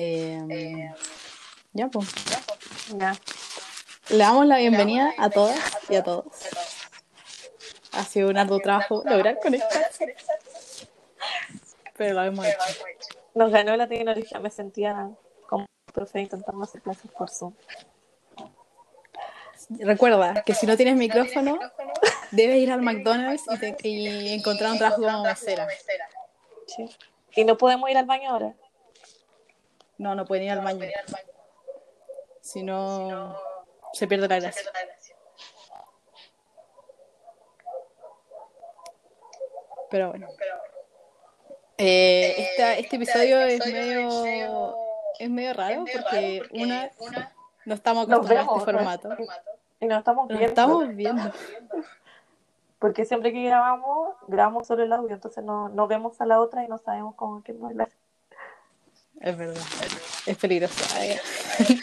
Eh, ya, pues. Ya. Le damos la bienvenida a todas y a todos. Ha sido un arduo trabajo lograr conectar. Pero lo hemos hecho. Nos ganó la tecnología, me sentía como profe intentando hacer clases por Zoom. Recuerda que si no tienes micrófono, debes ir al McDonald's y, te- y encontrar un trabajo como mesera. Sí. Y no podemos ir al baño ahora. No, no pueden ir al baño. Si no, se pierde la gracia. Pero bueno. Eh, esta- este episodio es medio, es medio raro porque una, no estamos acostumbrados a este formato. Y nos estamos Nos viendo. estamos viendo. Porque siempre que grabamos, grabamos solo el audio, entonces no, no vemos a la otra y no sabemos cómo que nos hablar. Es verdad. Es peligroso. Ay.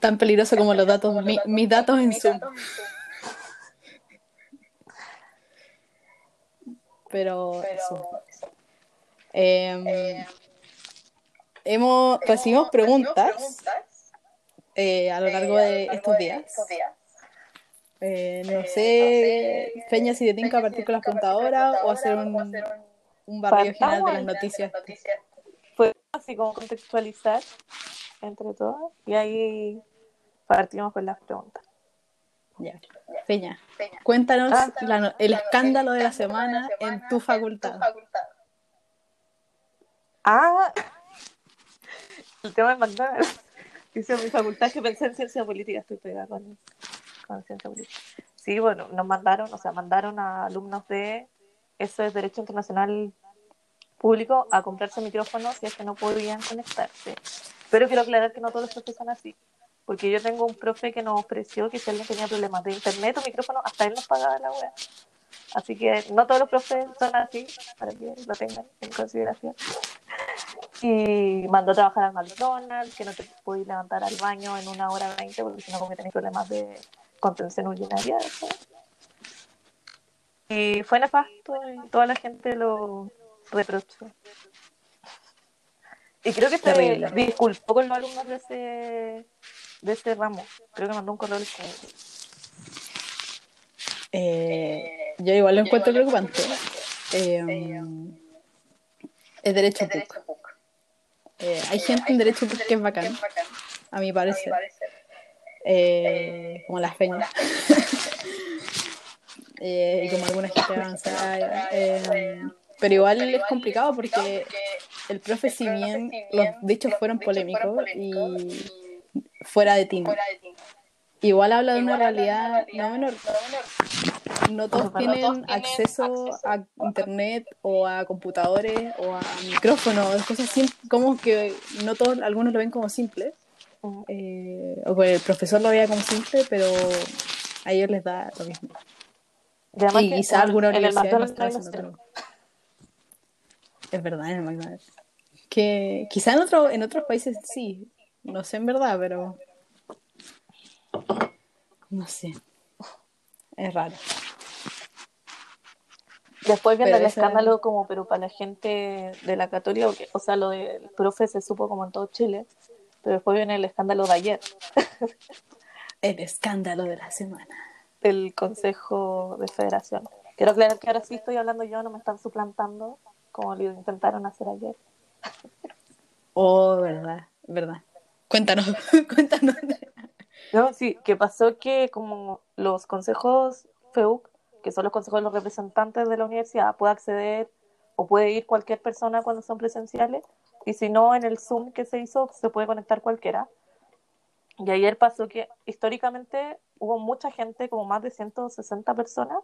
Tan peligroso como los datos, mi- mis datos en Zoom. Pero eso. Eh, hemos recibimos preguntas eh, a lo largo de estos días. Eh, no sé, Peña, si te tinca partir con las ahora o hacer un, un barrido general de las noticias. Así como contextualizar entre todas y ahí partimos con las preguntas. Ya. Peña, cuéntanos Ah. la no- el escándalo de la semana en tu facultad. Ah, el tema de McDonald's. Dice mi facultad que pensé en ciencia política, estoy pegada con, con ciencia política. Sí, bueno, nos mandaron, o sea, mandaron a alumnos de, eso es Derecho Internacional Público, a comprarse micrófonos si es que no podían conectarse. Pero quiero aclarar que no todos los profes son así. Porque yo tengo un profe que nos ofreció que si alguien tenía problemas de internet o micrófono, hasta él nos pagaba la web. Así que no todos los profes son así, para que lo tengan en consideración. Y mandó a trabajar al McDonald's, que no te podías levantar al baño en una hora veinte, porque si no, como que tenés problemas de contención urinaria. ¿sí? Y fue nefasto, y toda la gente lo reprochó. Y creo que se disculpó con los alumnos de ese, de ese ramo. Creo que mandó un correo electrónico. Eh, yo igual lo encuentro preocupante. Eh, es derecho PUC. Eh, hay gente en derecho PUC que es bacán, a mi parecer. Eh, como las peñas. Eh, y como alguna gente avanzada. Pero igual es complicado porque el profe, si bien los dichos fueron polémicos y fuera de tino, igual habla de una realidad no menor. No todos tienen acceso a internet o a computadores o a micrófonos, cosas como que no todos, algunos lo ven como simple, eh, o que el profesor lo veía como simple, pero a ellos les da lo mismo. Y quizá alguna en el universidad no está haciendo. Es verdad, en el McDonald's. Que quizá en, otro, en otros países sí, no sé en verdad, pero no sé. Es raro. Después viene Pero el escándalo como, pero para la gente de la católica, porque, o sea, lo del profe se supo como en todo Chile, pero después viene el escándalo de ayer, El escándalo de la semana. del Consejo de Federación. Quiero aclarar que ahora sí estoy hablando yo, no me están suplantando, como lo intentaron hacer ayer. Oh, verdad, verdad. Cuéntanos, cuéntanos. No, sí, que pasó que como los consejos FEUC, que son los consejos de los representantes de la universidad, puede acceder o puede ir cualquier persona cuando son presenciales, y si no, en el Zoom que se hizo, se puede conectar cualquiera. Y ayer pasó que históricamente hubo mucha gente, como más de 160 personas,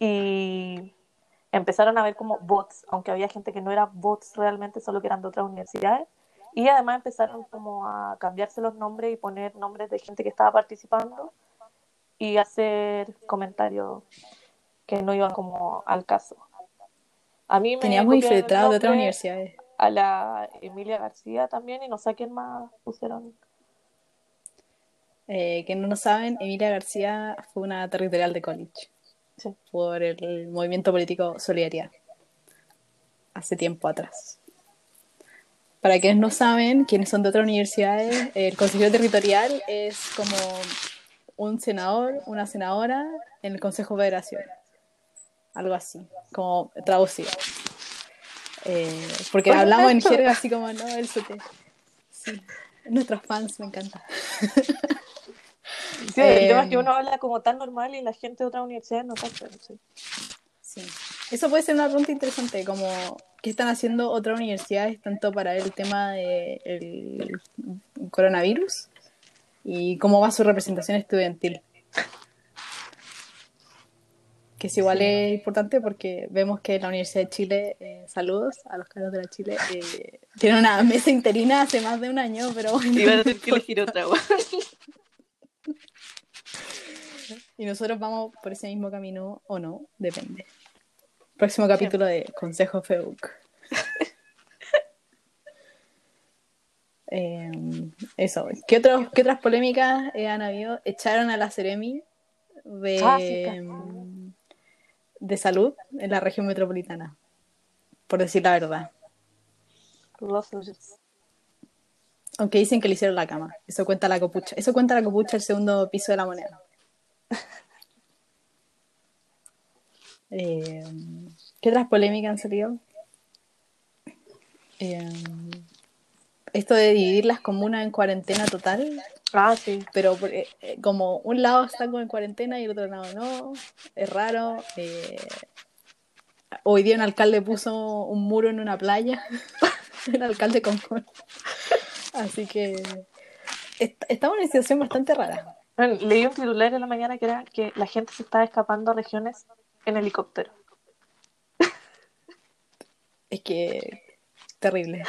y empezaron a ver como bots, aunque había gente que no era bots realmente, solo que eran de otras universidades. Y además empezaron como a cambiarse los nombres y poner nombres de gente que estaba participando y hacer comentarios que no iban como al caso. A mí me Teníamos copiaron el infiltrados de otras universidades. A la Emilia García también y no sé a quién más pusieron. Eh, que no lo saben, Emilia García fue una territorial de college Sí. por el movimiento político Solidaridad hace tiempo atrás. Para quienes no saben, quienes son de otras universidades, el consejero territorial es como un senador, una senadora en el Consejo de Federación. Algo así, como traducido. Eh, porque Oye, hablamos en jerga así como, no, el CT. Sí. Nuestros fans, me encanta. Sí, el tema es que uno habla como tan normal y la gente de otras universidades no sabe. Sí. Sí. Eso puede ser una pregunta interesante, como qué están haciendo otras universidades tanto para el tema del coronavirus y cómo va su representación estudiantil. Que es igual Sí. es importante porque vemos que la Universidad de Chile, eh, saludos a los caros de la Chile, eh, tiene una mesa interina hace más de un año, pero bueno, van a tener que elegir otra. y nosotros vamos por ese mismo camino o no, depende. Próximo capítulo de Consejo FEUC. Eh, eso, ¿qué, otros, ¿qué otras polémicas eh, han habido? Echaron a la Ceremi de, Ah, sí, de salud en la región metropolitana, por decir la verdad. Los. Aunque dicen que le hicieron la cama. Eso cuenta la copucha. Eso cuenta la copucha el segundo piso de la moneda. Eh, ¿Qué otras polémicas han salido? Eh, esto de dividir las comunas en cuarentena total, Ah, sí. pero por- eh, como un lado está como en cuarentena y el otro lado no, es raro. eh, hoy día un alcalde puso un muro en una playa, el alcalde con Así que est- estamos en una situación bastante rara. Leí un titular en la mañana que era que la gente se estaba escapando a regiones en helicóptero. Es que terrible.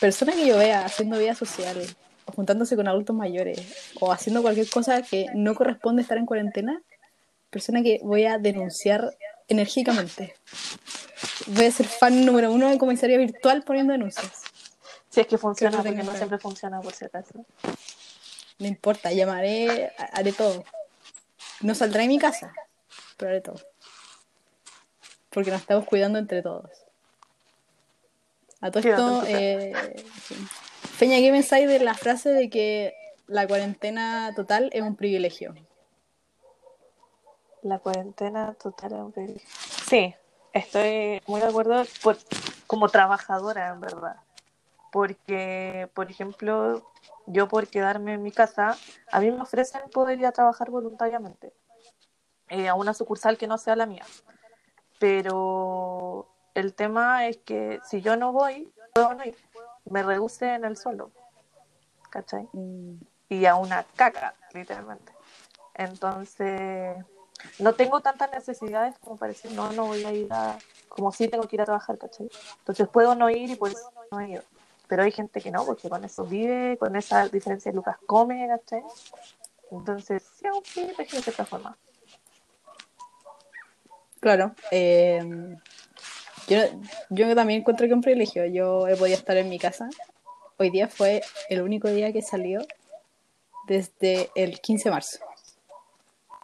Persona que yo vea haciendo vida social, o juntándose con adultos mayores, o haciendo cualquier cosa que no corresponde estar en cuarentena, persona que voy a denunciar enérgicamente. Voy a ser fan número uno de comisaría virtual poniendo denuncias. Si es que funciona, porque no siempre funciona por si acaso. No importa, llamaré, haré todo. No saldré de mi casa, pero haré todo. Porque nos estamos cuidando entre todos. A todo esto, eh, sí. Feña, ¿qué pensáis de la frase de que la cuarentena total es un privilegio? La cuarentena total es un privilegio. Sí, estoy muy de acuerdo por, como trabajadora, en verdad. Porque, por ejemplo, yo por quedarme en mi casa, a mí me ofrecen poder ir a trabajar voluntariamente eh, a una sucursal que no sea la mía. Pero el tema es que si yo no voy, puedo no ir. Me reducen el sueldo. ¿Cachai? Mm, y a una caca, literalmente. Entonces, no tengo tantas necesidades como para decir, no, no voy a ir a, como si tengo que ir a trabajar, ¿cachai? Entonces puedo no ir y por eso no he ido. Pero hay gente que no, porque con eso vive, con esa diferencia de lucas come, ¿cachai? Entonces, sí, un privilegio de cierta forma. Claro. eh, yo, yo también encuentro que es un privilegio. Yo he podido estar en mi casa. Hoy día fue el único día que salió desde el 15 de marzo.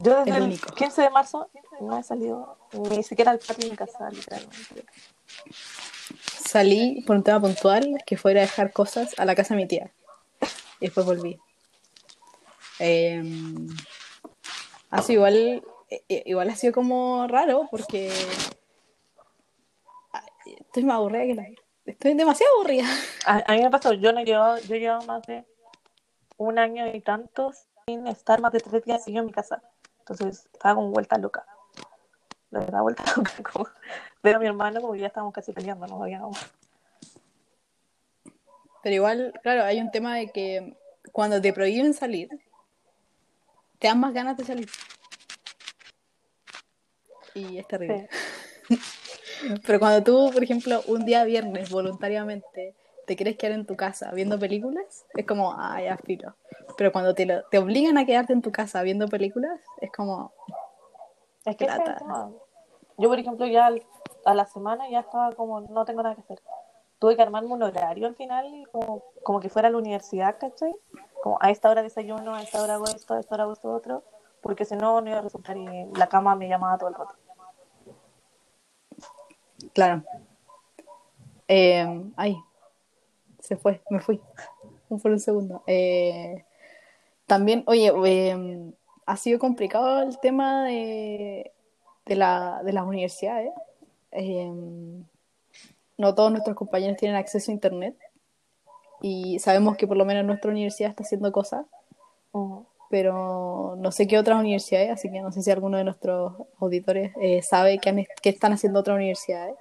Yo desde El el, único. 15 de marzo no he salido ni siquiera al patio de mi casa, literalmente. Salí por un tema puntual, que fue ir a dejar cosas a la casa de mi tía. Y después volví. Eh, ha sido igual, eh, igual ha sido como raro porque ah, estoy más aburrida que la... Estoy demasiado aburrida. A, a mí me pasó, yo no he llevado, yo he llevado más de un año y tantos sin estar más de tres días seguidos en mi casa. Entonces estaba como vuelta loca. De verdad, vuelta. Como, a mi hermano como que ya estábamos casi peleando, no habíamos. Pero igual, claro, hay un tema de que cuando te prohíben salir, te dan más ganas de salir. Y es terrible. Pero cuando tú, por ejemplo, un día viernes voluntariamente te quieres quedar en tu casa viendo películas, es como, ah, ya filo. Pero cuando te, lo- te obligan a quedarte en tu casa viendo películas, es como, Es que ese es el Lata. tema. Yo, por ejemplo, ya al- a la semana ya estaba como, no tengo nada que hacer. Tuve que armarme un horario al final, como, como que fuera a la universidad, ¿cachai? Como a esta hora desayuno, a esta hora hago esto, a esta hora hago esto otro, porque si no, no iba a resultar y la cama me llamaba todo el rato. claro. Eh, ay, se fue, me fui. Por un segundo. Eh, también, oye, eh, ha sido complicado el tema de, de, la, de las universidades. Eh, no todos nuestros compañeros tienen acceso a Internet y sabemos que por lo menos nuestra universidad está haciendo cosas, pero no sé qué otras universidades, así que no sé si alguno de nuestros auditores eh, sabe qué, qué, están haciendo otras universidades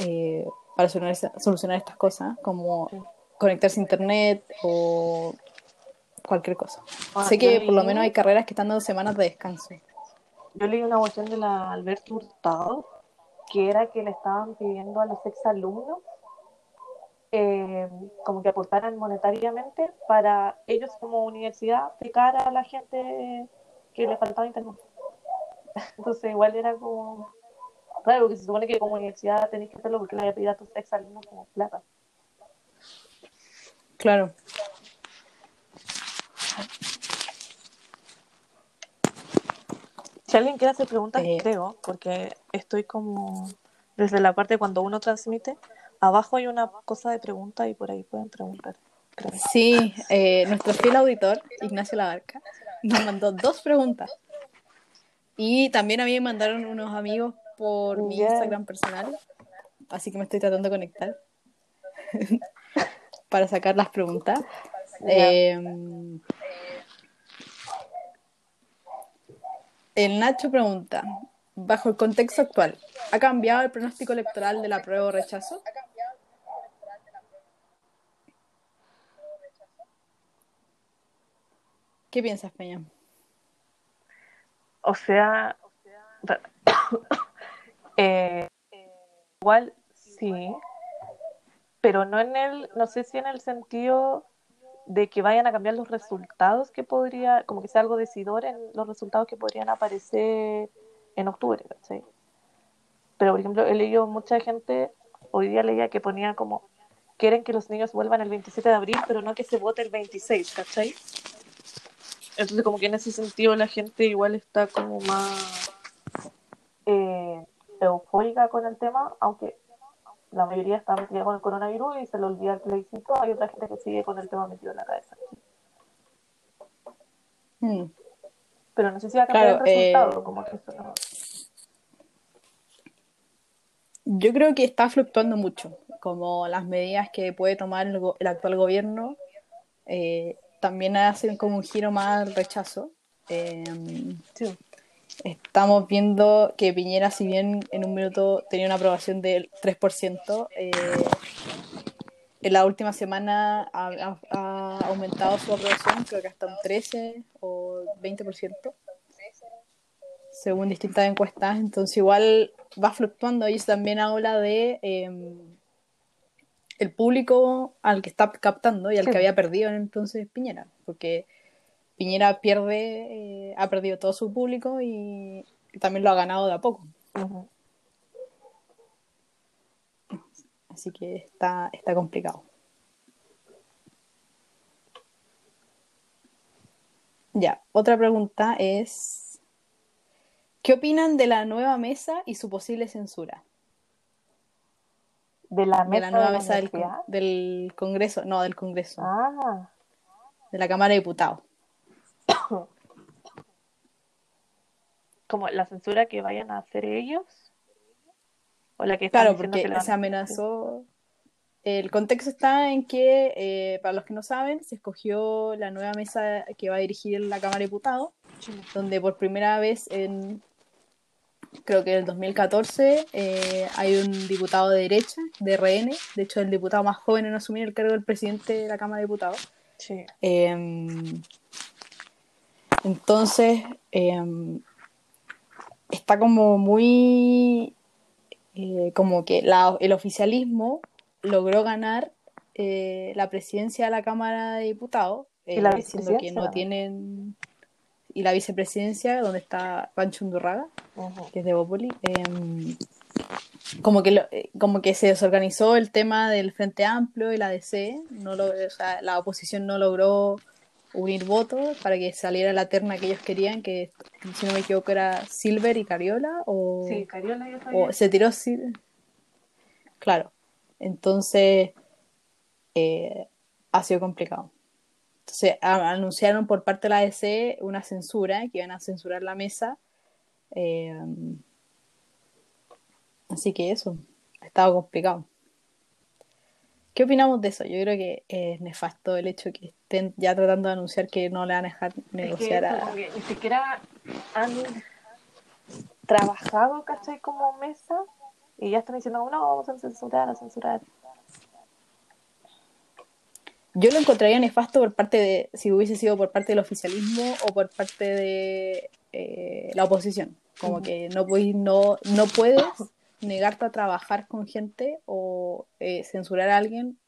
eh, para solucionar, solucionar, estas cosas, como conectarse a Internet o cualquier cosa. Ah, sé que por lo menos hay carreras que están dando semanas de descanso. Yo leí una cuestión de la Alberto Hurtado que era que le estaban pidiendo a los exalumnos eh, como que aportaran monetariamente para ellos como universidad aplicar a la gente que le faltaba internet. Entonces igual era como claro, porque se supone que como universidad tenéis que hacerlo porque le voy a pedir a tus exalumnos como plata. Claro. Si alguien quiere hacer preguntas, eh, creo, porque estoy como desde la parte cuando uno transmite, abajo hay una cosa de pregunta y por ahí pueden preguntar. Sí, eh, nuestro fiel auditor, Ignacio Labarca, nos mandó dos preguntas. Y también a mí me mandaron unos amigos por mi Instagram personal, así que me estoy tratando de conectar para sacar las preguntas. El Nacho pregunta, bajo el contexto actual, ¿ha cambiado el pronóstico electoral de la prueba o rechazo? ¿Qué piensas, Peña? O sea, eh, igual sí, pero no en el, no sé si en el sentido de que vayan a cambiar los resultados que podría, como que sea algo decidor en los resultados que podrían aparecer en octubre, ¿cachai? Pero, por ejemplo, he leído mucha gente, hoy día leía que ponía como, quieren que los niños vuelvan el 27 de abril, pero no que se vote el 26, ¿cachai? Entonces, como que en ese sentido la gente igual está como más eh, eufórica con el tema, aunque la mayoría está metida con el coronavirus y se le olvida el plebiscito, hay otra gente que sigue con el tema metido en la cabeza. Hmm. Pero no sé si va a cambiar el resultado, eh, como que eso no... Yo creo que está fluctuando mucho, como las medidas que puede tomar el, actual gobierno eh, también hacen como un giro más al rechazo. Eh, sí. Estamos viendo que Piñera, si bien en un minuto tenía una aprobación del 3%, eh, en la última semana ha, aumentado su aprobación, creo que hasta un 13 o 20%, según distintas encuestas. Entonces, igual va fluctuando. Y eso también habla de em, el público al que está captando y al que había perdido entonces Piñera, porque Piñera pierde, eh, ha perdido todo su público y también lo ha ganado de a poco. Así que está, está complicado. Ya, otra pregunta es, ¿qué opinan de la nueva mesa y su posible censura? ¿De la, nueva mesa del, del, Congreso? No, del Congreso. Ah. De la Cámara de Diputados. Como la censura que vayan a hacer ellos o la que claro porque se amenazó. El contexto está en que eh, para los que no saben se escogió la nueva mesa que va a dirigir la Cámara de Diputados donde por primera vez en creo que en el 2014 eh, hay un diputado de derecha de RN de hecho el diputado más joven en asumir el cargo del presidente de la Cámara de Diputados. Sí. Em, entonces, em, está como muy, eh, como que el oficialismo logró ganar eh, la presidencia de la Cámara de Diputados, ¿Y la eh, diciendo que no tienen y la vicepresidencia donde está Pancho Undurraga, que es de Bópoli, em, como que como que se desorganizó el tema del Frente Amplio y la DC, no lo, o sea, la oposición no logró unir votos para que saliera la terna que ellos querían, que si no me equivoco era Silver y Cariola, o, sí, Cariola o se tiró Silver. Claro, entonces eh, ha sido complicado. Entonces anunciaron por parte de la ADC una censura, que iban a censurar la mesa. Eh, así que eso, ha estado complicado. ¿Qué opinamos de eso? Yo creo que es nefasto el hecho que estén ya tratando de anunciar que no le van a dejar negociar a... Ni siquiera han trabajado, ¿cachai? Como mesa y ya están diciendo, no, vamos a censurar, a censurar. Yo lo encontraría nefasto por parte de, si hubiese sido por parte del oficialismo o por parte de eh, la oposición. Como que no, no, no puedes negarte a trabajar con gente o eh, censurar a alguien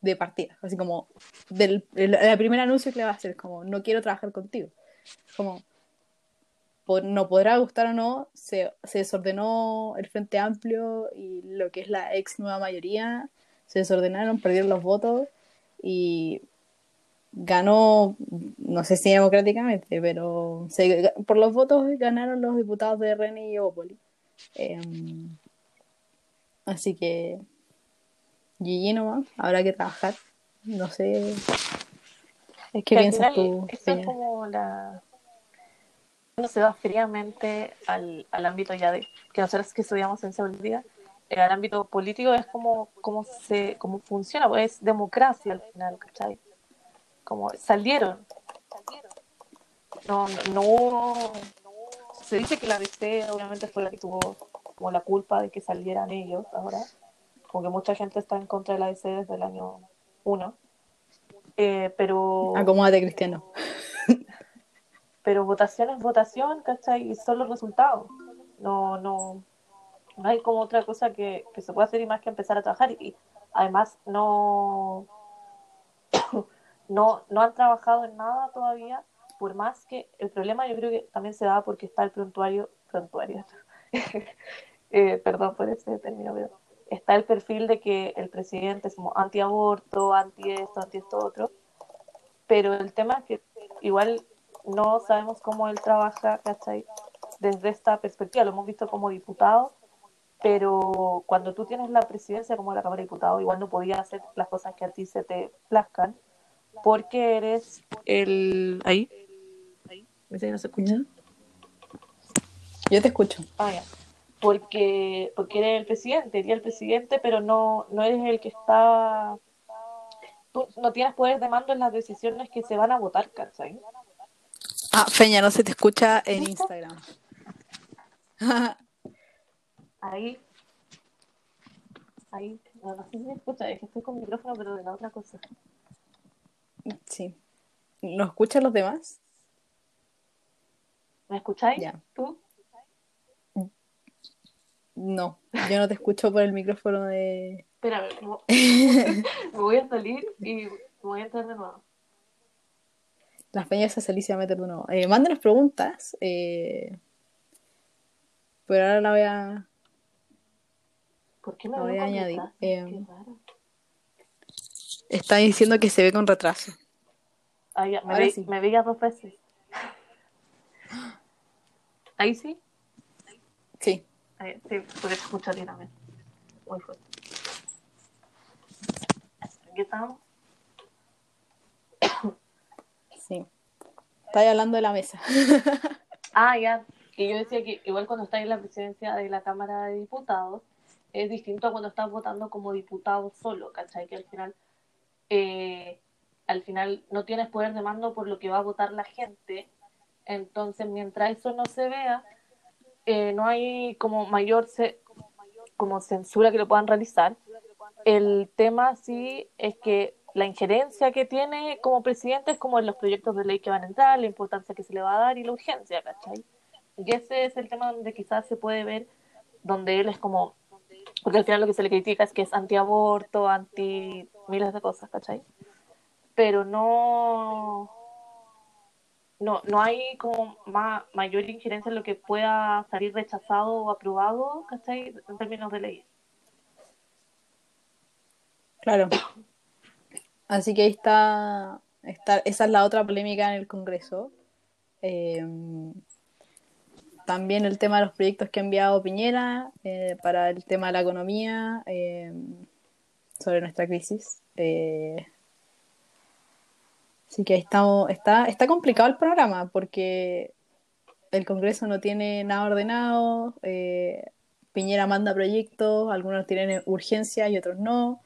de partida. Así como, del el, primer anuncio que le va a hacer, como, no quiero trabajar contigo. Como, no podrá gustar o no, se, se, desordenó el Frente Amplio y lo que es la ex nueva mayoría, se desordenaron, perdieron los votos y ganó, no sé si democráticamente, pero por los votos ganaron los diputados de René y Opoli. Así que GG nomás, habrá que trabajar. No sé. ¿Qué piensas tú? Eso es como la. Se va fríamente al, al ámbito ya de que nosotros que estudiamos en seguridad, el eh, ámbito político es como cómo se cómo funciona, pues es democracia al final, ¿cachai? Como salieron. No, no, se dice que la DC obviamente fue la que tuvo como la culpa de que salieran ellos ahora como que mucha gente está en contra de la DC desde el año 1. Eh, pero. Acomódate, Cristiano. pero votación es votación, ¿cachai? Y son los resultados. No, no, no hay como otra cosa que, que se pueda hacer y más que empezar a trabajar. Y, además, no, no, no han trabajado en nada todavía. Por más que el problema, yo creo que también se da porque está el prontuario. prontuario eh, perdón por ese término, pero está el perfil de que el presidente es como anti-aborto, anti esto, anti esto otro, pero el tema es que igual no sabemos cómo él trabaja, ¿cachai? Desde esta perspectiva, lo hemos visto como diputado, pero cuando tú tienes la presidencia como la Cámara de Diputados, igual no podías hacer las cosas que a ti se te plazcan, porque eres el... ¿Ahí? ¿Ahí? ¿Me no se escucha? Yo te escucho. Ah, ya porque, porque eres el presidente, eres el presidente, pero no, no eres el que está... Tú no tienes poder de mando en las decisiones que se van a votar, ¿cachai? Ah, Feña, no se te escucha en Instagram. Ahí. Ahí. No, sé si me escucha, es que estoy con micrófono, pero de la otra cosa. Sí. ¿Nos escuchan los demás? ¿Me escucháis? ¿Tú? No, yo no te escucho por el micrófono de. Espérame, me voy a salir y me voy a entrar de nuevo. Las peñas se y a meter de nuevo. Eh, mándenos preguntas. Eh, pero ahora la voy a. ¿Por qué me voy a añadir? Eh, está diciendo que se ve con retraso. Ah, ya, me, veía dos veces. ¿Ahí sí? Sí. Sí, porque te escucho a ti también. Muy fuerte. ¿Qué estamos? Sí. Estáis hablando de la mesa. ah, ya. Que yo decía que igual cuando estás en la presidencia de la Cámara de Diputados, es distinto a cuando estás votando como diputado solo, ¿cachai? Que al final, eh, al final no tienes poder de mando por lo que va a votar la gente. Entonces, mientras eso no se vea, eh, no hay como mayor como censura que lo puedan realizar. El tema sí es que la injerencia que tiene como presidente es como en los proyectos de ley que van a entrar, la importancia que se le va a dar y la urgencia, ¿cachai? Y ese es el tema donde quizás se puede ver, donde él es como, porque al final lo que se le critica es que es anti-aborto, anti miles de cosas, ¿cachai? Pero no, no, no hay como mayor injerencia en lo que pueda salir rechazado o aprobado, ¿cachai? En términos de ley. Claro. Así que ahí está, está, esa es la otra polémica en el Congreso. Eh, también el tema de los proyectos que ha enviado Piñera eh, para el tema de la economía, eh, sobre nuestra crisis. Así que ahí estamos, está, está complicado el programa porque el Congreso no tiene nada ordenado, eh, Piñera manda proyectos, algunos tienen urgencia y otros no.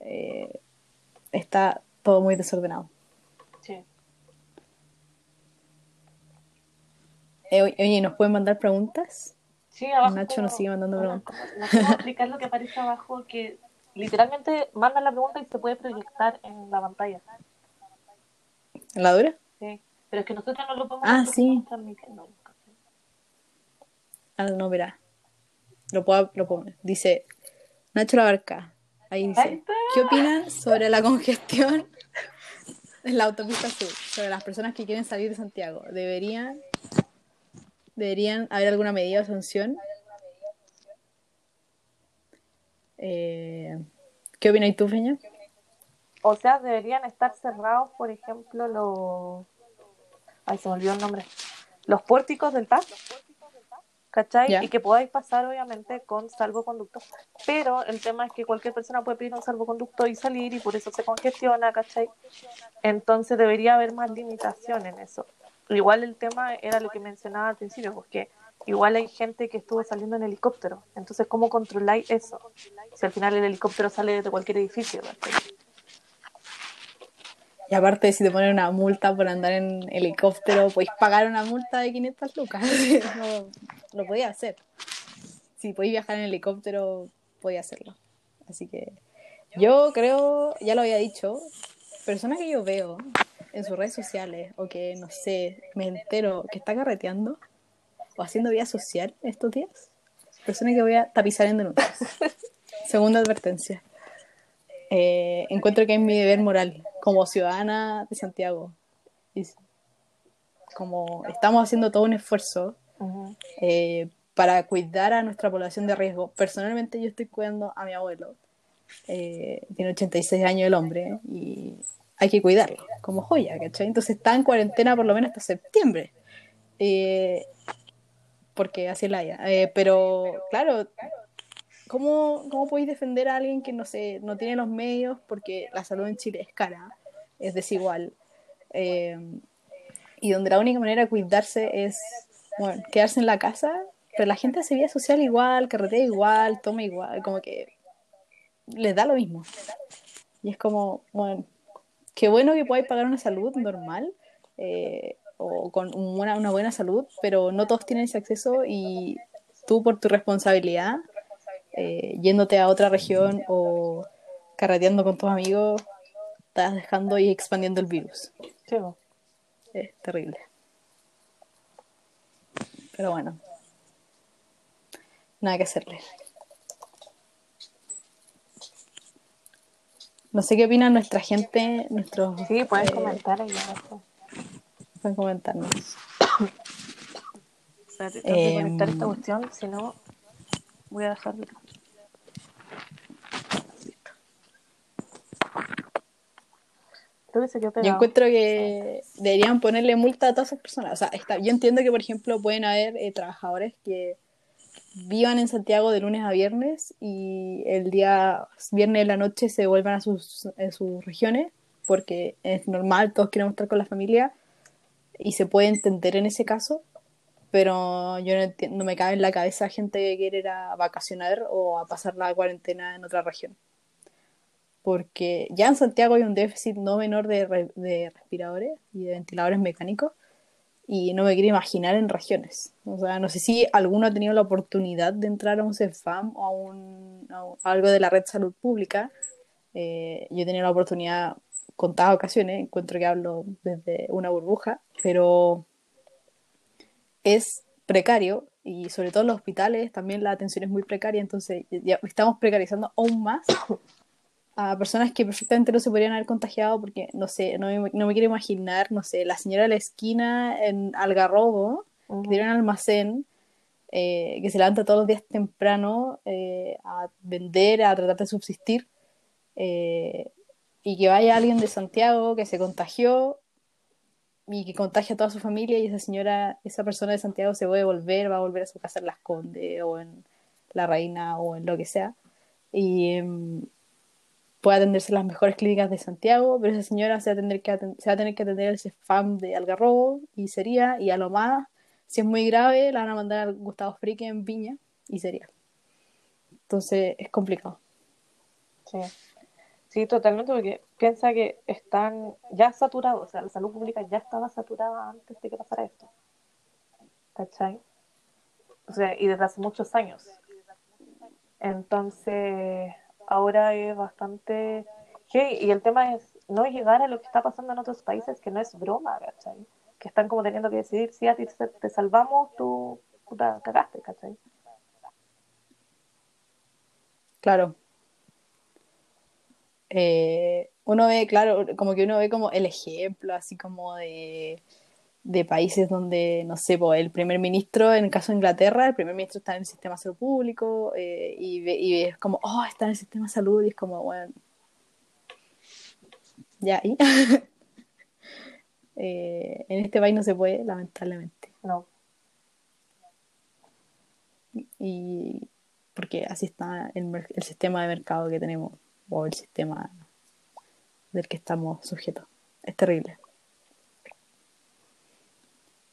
Eh, está todo muy desordenado. Sí. Eh, oye, ¿nos pueden mandar preguntas? Sí, abajo. Nacho como- nos sigue mandando preguntas. nos vamos a explicar lo que aparece abajo, que literalmente mandan la pregunta y se puede proyectar en la pantalla. ¿En la dura? Sí. Pero es que nosotros no lo podemos Ah, sí. transmitiendo. Ah, no, verá. Lo puedo, lo puedo- Dice Nacho Labarca. Ahí dice. ¿Qué opinan sobre la congestión en la autopista sur? Sobre las personas que quieren salir de Santiago. ¿Deberían, deberían haber alguna medida o sanción? Eh, ¿Qué opinas tú, Feña? O sea, deberían estar cerrados, por ejemplo, los. Ay, se me olvidó el nombre. Los pórticos del TAP. ¿Cachai? Y que podáis pasar, obviamente, con salvoconducto. Pero el tema es que cualquier persona puede pedir un salvoconducto y salir, y por eso se congestiona, ¿cachai? Entonces debería haber más limitación en eso. Igual el tema era lo que mencionaba al principio, porque igual hay gente que estuvo saliendo en helicóptero. Entonces, ¿cómo controláis eso? Si al final el helicóptero sale desde cualquier edificio, ¿cachai? Y aparte, si te ponen una multa por andar en helicóptero, podéis pagar una multa de 500 lucas. No, lo podía hacer. Si podéis viajar en helicóptero, podía hacerlo. Así que yo creo, ya lo había dicho, personas que yo veo en sus redes sociales o que, no sé, me entero que está carreteando o haciendo vida social estos días, personas que voy a tapizar en denuncias. Segunda advertencia. Eh, encuentro que es mi deber moral como ciudadana de Santiago. Y como estamos haciendo todo un esfuerzo eh, para cuidar a nuestra población de riesgo. Personalmente yo estoy cuidando a mi abuelo. Eh, tiene 86 años el hombre y hay que cuidarlo como joya, ¿cachai? Entonces está en cuarentena por lo menos hasta septiembre. Eh, porque así es la vida. Eh, pero claro, ¿cómo, ¿cómo podéis defender a alguien que no sé, no tiene los medios? Porque la salud en Chile es cara, es desigual. eh, y donde la única manera de cuidarse es bueno, quedarse en la casa, pero la gente hace vida social igual, carretea igual, toma igual, como que les da lo mismo. Y es como, bueno, qué bueno que podáis pagar una salud normal eh, o con una, una buena salud, pero no todos tienen ese acceso y tú por tu responsabilidad, eh, yéndote a otra región o carreteando con tus amigos, estás dejando y expandiendo el virus. Sí. Es terrible. Pero bueno. Nada que hacerle. No sé qué opina nuestra gente, nuestros... Sí, puedes eh, comentar ahí abajo. pueden comentarnos. Tengo que Em, conectar esta cuestión, si no, voy a dejar de... Listo. Creo que se quedó Yo encuentro que deberían ponerle multa a todas esas personas. O sea, está, yo entiendo que, por ejemplo, pueden haber eh, trabajadores que vivan en Santiago de lunes a viernes y el día viernes de la noche se vuelvan a sus, a sus regiones, porque es normal, todos queremos estar con la familia y se puede entender en ese caso, pero yo no, enti- no me cabe en la cabeza gente que quiere ir a vacacionar o a pasar la cuarentena en otra región porque ya en Santiago hay un déficit no menor de, re- de respiradores y de ventiladores mecánicos y no me quiero imaginar en regiones. O sea, no sé si alguno ha tenido la oportunidad de entrar a un CEFAM o a un- a algo de la red salud pública. Eh, yo he tenido la oportunidad contadas ocasiones, encuentro que hablo desde una burbuja, pero es precario y sobre todo en los hospitales también la atención es muy precaria, entonces ya estamos precarizando aún más a personas que perfectamente no se podrían haber contagiado porque, no sé, no me, no me quiero imaginar, no sé, la señora de la esquina en Algarrobo, que tiene un almacén, eh, que se levanta todos los días temprano eh, a vender, a tratar de subsistir, eh, y que vaya alguien de Santiago que se contagió y que contagia a toda su familia y esa señora, esa persona de Santiago se puede volver, va a volver a su casa en Las Condes o en La Reina o en lo que sea. Y, em, puede atenderse en las mejores clínicas de Santiago, pero esa señora se va a tener que, se va a tener que atender CEFAM de Algarrobo y sería, y a lo más, si es muy grave, la van a mandar al Gustavo Frique en Viña y sería. Entonces es complicado. Sí. Sí, totalmente, porque piensa que están ya saturados, o sea, la salud pública ya estaba saturada antes de que pasara esto. ¿Cachai? O sea, y desde hace muchos años. Entonces, ahora es bastante... heavy. Y el tema es no llegar a lo que está pasando en otros países, que no es broma, ¿cachai? Que están como teniendo que decidir si a ti te salvamos, tú puta, cagaste, ¿cachai? Claro. Eh, uno ve, claro, como que uno ve como el ejemplo, así como de, de países donde, no sé, el primer ministro, en el caso de Inglaterra, el primer ministro está en el sistema de salud público eh, y, ve- y es como, oh, está en el sistema de salud y es como, bueno, ya, ¿y? Eh, en este país no se puede, lamentablemente. No. Y porque así está el, el sistema de mercado que tenemos, o el sistema del que estamos sujetos. Es terrible.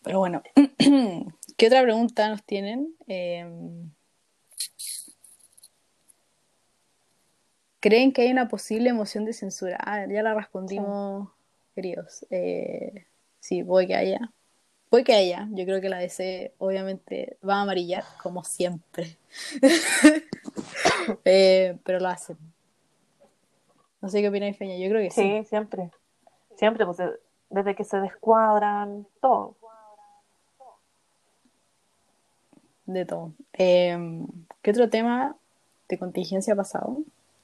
Pero bueno, ¿qué otra pregunta nos tienen? Eh, ¿Creen que hay una posible moción de censura? Ah, ya la respondimos, queridos. Eh, sí, puede que haya. Puede que haya. Yo creo que la DC obviamente va a amarillar, como siempre. Eh, pero lo hacen. No sé qué opináis, Feña. Yo creo que sí. Sí, siempre. Siempre, pues de- desde que se descuadran, todo. De todo. Eh, ¿qué otro tema de contingencia ha pasado?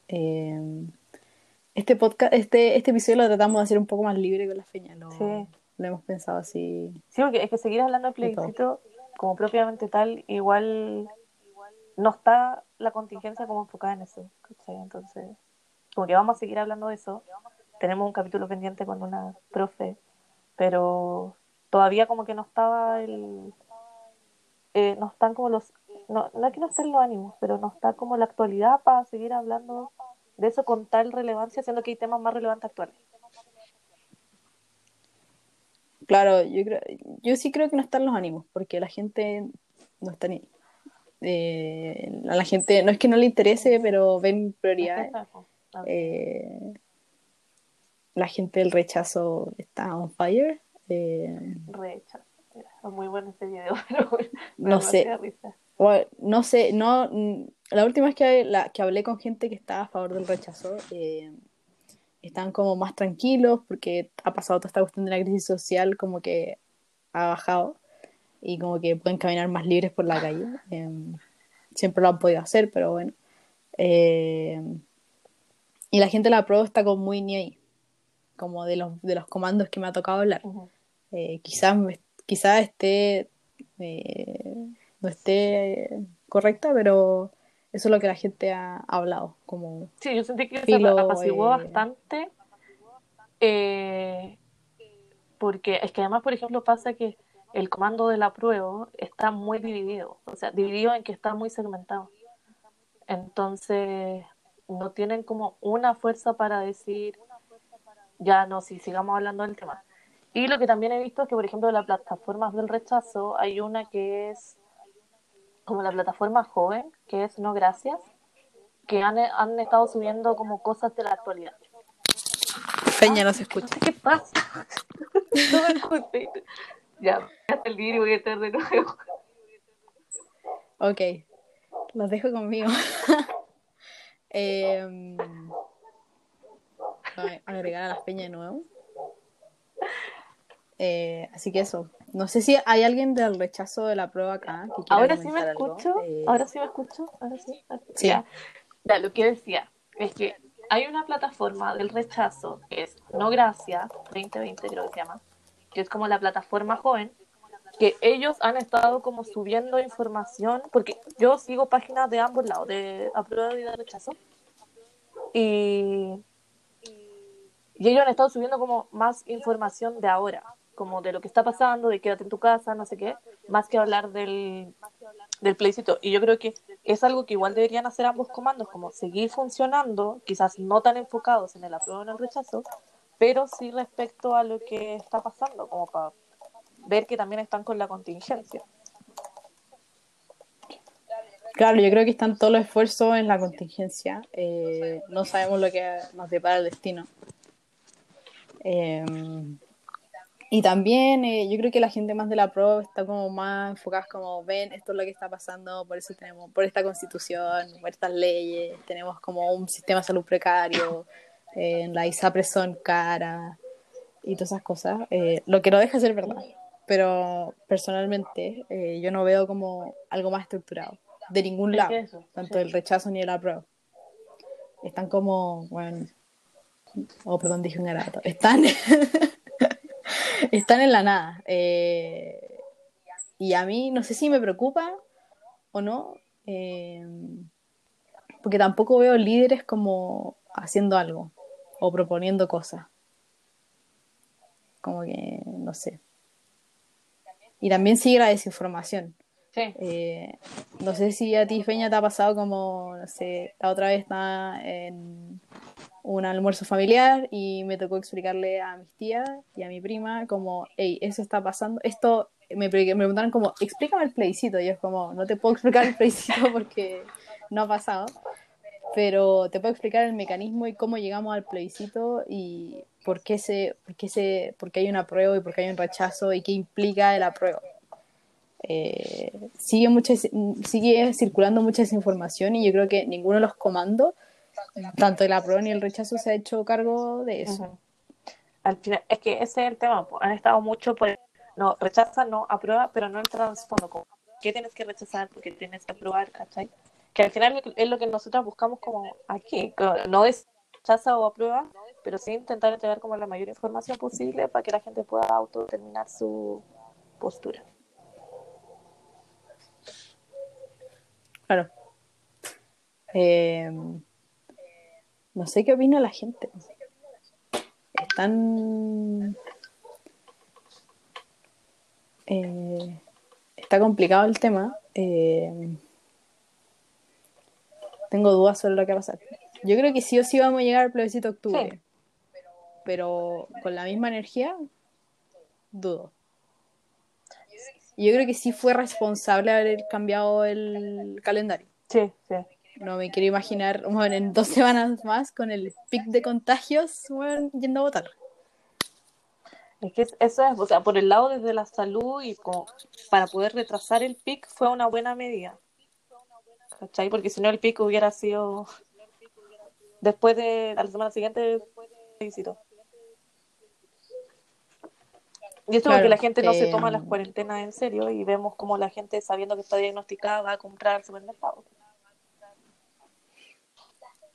Eh, este podcast, este, este episodio lo tratamos de hacer un poco más libre con la Feña. Lo, Sí. lo hemos pensado así. Sí, porque es que seguir hablando de plebiscito como propiamente tal, igual no está la contingencia como enfocada en eso. ¿cachai? Entonces, como que vamos a seguir hablando de eso. Tenemos un capítulo pendiente con una profe, pero todavía como que no estaba el... eh, no están como los... No, no es que no estén los ánimos, pero no está como la actualidad para seguir hablando de eso con tal relevancia, siendo que hay temas más relevantes actuales. Claro, yo creo, yo sí creo que no están los ánimos, porque la gente no está ni. eh, a la gente no es que no le interese, pero ven prioridades. Eh, la gente del rechazo está on fire. Eh, Rechazo. Muy bueno ese video, pero me No sé. Bueno, no sé, no, mm, la última vez que, la, que hablé con gente que estaba a favor del rechazo, eh, están como más tranquilos porque ha pasado toda esta cuestión de la crisis social, como que ha bajado y como que pueden caminar más libres por la calle. Eh, siempre lo han podido hacer, pero bueno. Eh, y la gente de la prueba está como muy ni ahí, como de los, de los comandos que me ha tocado hablar. Ujú. Eh, quizás quizás esté eh, no esté correcta, pero eso es lo que la gente ha hablado, como Sí, yo sentí que se Filo, apaciguó eh, bastante. eh, porque es que además, por ejemplo, pasa que el comando de la prueba está muy dividido. O sea, dividido en que está muy segmentado. Entonces, no tienen como una fuerza para decir, ya no, si sigamos hablando del tema. Y lo que también he visto es que, por ejemplo, de las plataformas del rechazo, hay una que es como la plataforma joven, que es No Gracias, que han, han estado subiendo como cosas de la actualidad. Peña no se escucha. ¿Qué pasa? No me escuché. Ya, hasta el vídeo voy a estar de nuevo. Ok, los dejo conmigo. Em, agregar a las peñas de nuevo. Eh, así que eso. No sé si hay alguien del rechazo de la prueba acá. Que quiera Ahora sí me escucho. Eh, Ahora sí me escucho. Ahora sí. Sí. Ya. Ya, lo que decía es que hay una plataforma del rechazo que es No Gracias 2020, creo que se llama, que es como la plataforma joven, que ellos han estado como subiendo información, porque yo sigo páginas de ambos lados, de apruebo y de rechazo, y, y ellos han estado subiendo como más información de ahora, como de lo que está pasando, de quédate en tu casa, no sé qué, más que hablar del, del plebiscito. Y yo creo que es algo que igual deberían hacer ambos comandos, como seguir funcionando, quizás no tan enfocados en el apruebo o en el rechazo, pero sí respecto a lo que está pasando, como para ver que también están con la contingencia. Claro, yo creo que están todos los esfuerzos en la contingencia. Eh, no sabemos lo que nos depara el destino. Eh, y también eh, yo creo que la gente más de la pro está como más enfocada como ven esto es lo que está pasando, por eso tenemos, por esta constitución, por estas leyes, tenemos como un sistema de salud precario, eh, la ISAPRE son cara y todas esas cosas, eh, lo que no deja de ser verdad. Pero personalmente yo no veo como algo más estructurado, de ningún lado, tanto el rechazo ni el apruebo. Están como, bueno, oh, perdón, dije un garato, están... están en la nada. Eh, y a mí no sé si me preocupa o no, eh, porque tampoco veo líderes como haciendo algo o proponiendo cosas. Como que, no sé. Y también sigue la desinformación. Eh, no sé si a ti, Feña, te ha pasado como, no sé, la otra vez está en un almuerzo familiar y me tocó explicarle a mis tías y a mi prima como, hey, eso está pasando, esto, me, me preguntaron como, explícame el plebiscito, y yo es como, no te puedo explicar el plebiscito porque no ha pasado, pero te puedo explicar el mecanismo y cómo llegamos al plebiscito y por qué, se, por qué, se, por qué hay un apruebo y por qué hay un rechazo y qué implica el apruebo. Eh, sigue, mucha, sigue circulando mucha desinformación y yo creo que ninguno de los comandos tanto el apruebo ni el rechazo se ha hecho cargo de eso. Al final, es que ese es el tema, han estado mucho por, no, rechaza, no, aprueba, pero no el trasfondo, ¿qué tienes que rechazar? Porque tienes que aprobar, ¿cachai? Que al final es lo que nosotros buscamos como aquí, no es rechaza o aprueba, pero sí intentar entregar como la mayor información posible para que la gente pueda autodeterminar su postura. Claro. Eh, no sé qué opina la gente. Están. Eh, está complicado el tema. Eh, tengo dudas sobre lo que va a pasar. Yo creo que sí o sí vamos a llegar al plebiscito de octubre. Pero con la misma energía, dudo. Yo creo que sí fue responsable haber cambiado el calendario. Sí, sí. No me quiero imaginar bueno, en dos semanas más con el pic de contagios yendo a votar. Es que eso es, o sea, por el lado desde la salud y como para poder retrasar el pic fue una buena medida. ¿Cachai? Porque si no el pic hubiera sido después de la semana siguiente visitó. Y esto porque la gente no se toma las em, cuarentenas en serio y vemos como la gente sabiendo que está diagnosticada va a comprar al supermercado.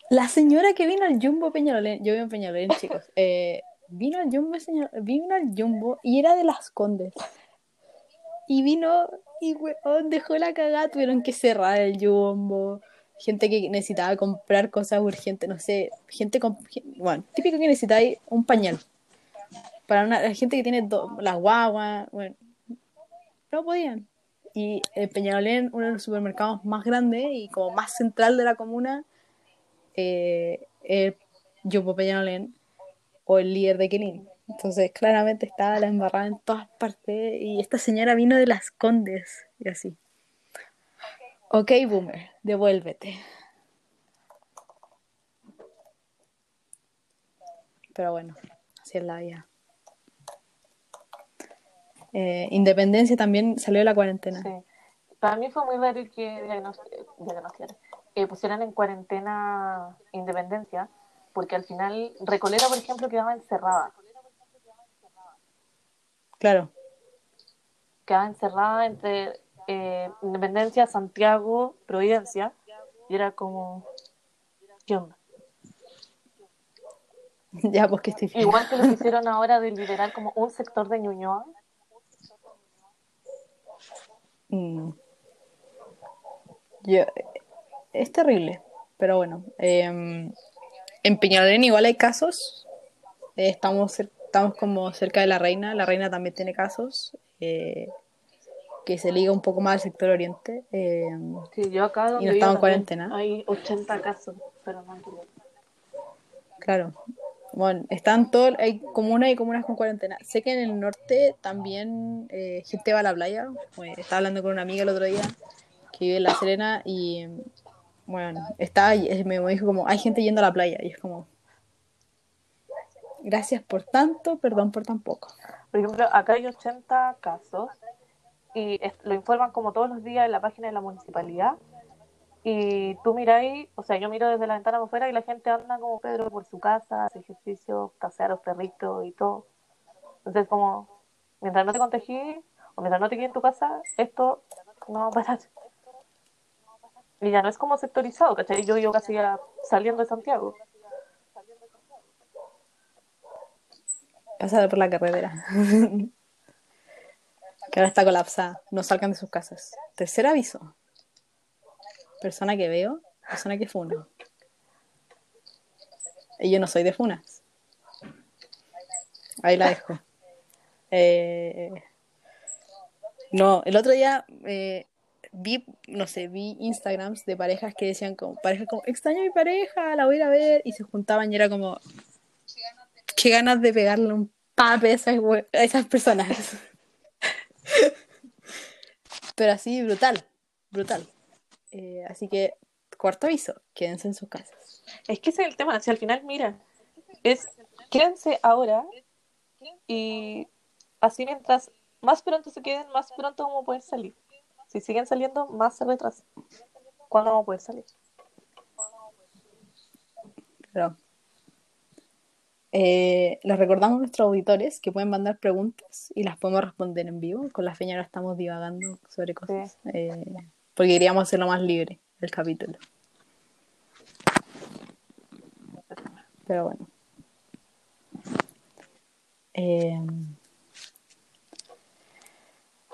La señora que vino al Jumbo Peñalolén, yo vivo en Peñalolén, chicos, eh, vino al Jumbo, señor, vino al Jumbo y era de las Condes. Y vino y weón, dejó la cagada, tuvieron que cerrar el Jumbo. Gente que necesitaba comprar cosas urgentes, no sé, gente con. Bueno, típico que necesitáis un pañal. Para una, la gente que tiene las guaguas, bueno, no podían. Y el Peñalolén, uno de los supermercados más grandes y como más central de la comuna, eh, el Jumbo Peñalolén o el líder de Kelin. Entonces, claramente estaba la embarrada en todas partes y esta señora vino de las Condes y así. Ok, Boomer, devuélvete. Pero bueno, así es la vida. Eh, Independencia también salió de la cuarentena. Para mí fue muy raro que diagnosticaran que pusieran en cuarentena Independencia, porque al final Recoleta, por ejemplo, quedaba encerrada. Claro. Quedaba encerrada entre eh, Independencia, Santiago, Providencia, y era como, ¿qué onda? Ya, pues que estoy Igual que lo que hicieron ahora de liberar como un sector de Ñuñoa. Mm. Yo, es terrible, pero bueno. Em, en Peñalolén igual hay casos. Eh, estamos, estamos como cerca de la reina, la reina también tiene casos, eh, que se liga un poco más al sector oriente. Eh, Sí, yo acá donde Y no estamos en cuarentena. Hay 80 casos, pero no claro. Bueno, están todos, hay comunas y comunas con cuarentena. Sé que en el norte también eh, gente va a la playa. Estaba hablando con una amiga el otro día que vive en La Serena y, bueno, me me dijo como, hay gente yendo a la playa. Y es como, gracias por tanto, perdón por tan poco. Por ejemplo, acá hay 80 casos y lo informan como todos los días en la página de la municipalidad. Y tú miráis, o sea, yo miro desde la ventana por fuera y la gente anda como Pedro por su casa, hace ejercicio, pasea a los perritos y todo. Entonces, como, mientras no te contagies o mientras no te quedes en tu casa, esto no va a parar. Y ya no es como sectorizado, ¿cachai? Yo yo casi ya saliendo de Santiago. Pasar por la carretera. que ahora está colapsada. No salgan de sus casas. Tercer aviso. Persona que veo, persona que funa. Y yo no soy de funas. Ahí la dejo. Eh, no, el otro día eh, vi, no sé, vi Instagrams de parejas que decían como, parejas como, extraño a mi pareja, la voy a ir a ver, y se juntaban y era como, qué ganas de pegarle un pape a esas, hue- a esas personas. Pero así, brutal, brutal. Eh, así que, cuarto aviso, quédense en sus casas. Es que ese es el tema, si al final, mira, es quédense ahora y así mientras más pronto se queden, más pronto vamos a poder salir. Si siguen saliendo, más se retrasa. ¿Cuándo vamos a poder salir? Pero, eh, les recordamos a nuestros auditores que pueden mandar preguntas y las podemos responder en vivo. Con la feña ahora estamos divagando sobre cosas. eh, porque queríamos hacerlo más libre el capítulo. Pero bueno. Eh,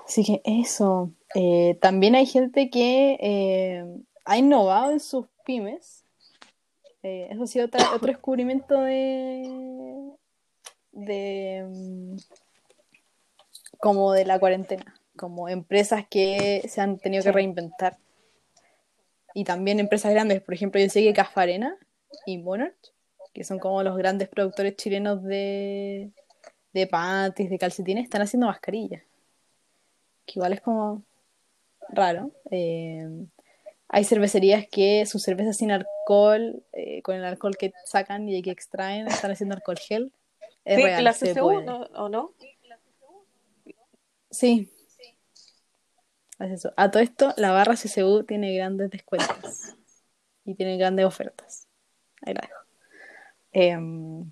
así que eso. Eh, también hay gente que eh, ha innovado en sus pymes. Eh, eso ha sido otra- otro descubrimiento de, de mm, como de la cuarentena, como empresas que se han tenido que reinventar. Y también empresas grandes, por ejemplo, yo sé que Cafarena y Monarch, que son como los grandes productores chilenos de, de panties, de calcetines, están haciendo mascarillas. Que igual es como raro. Eh, hay cervecerías que sus cervezas sin alcohol, eh, con el alcohol que sacan y que extraen, están haciendo alcohol gel. Es Sí, real, la se CCU. ¿no? ¿o no? Sí. Es eso. A todo esto, la barra CCU tiene grandes descuentos y tiene grandes ofertas. Ahí la dejo. Em,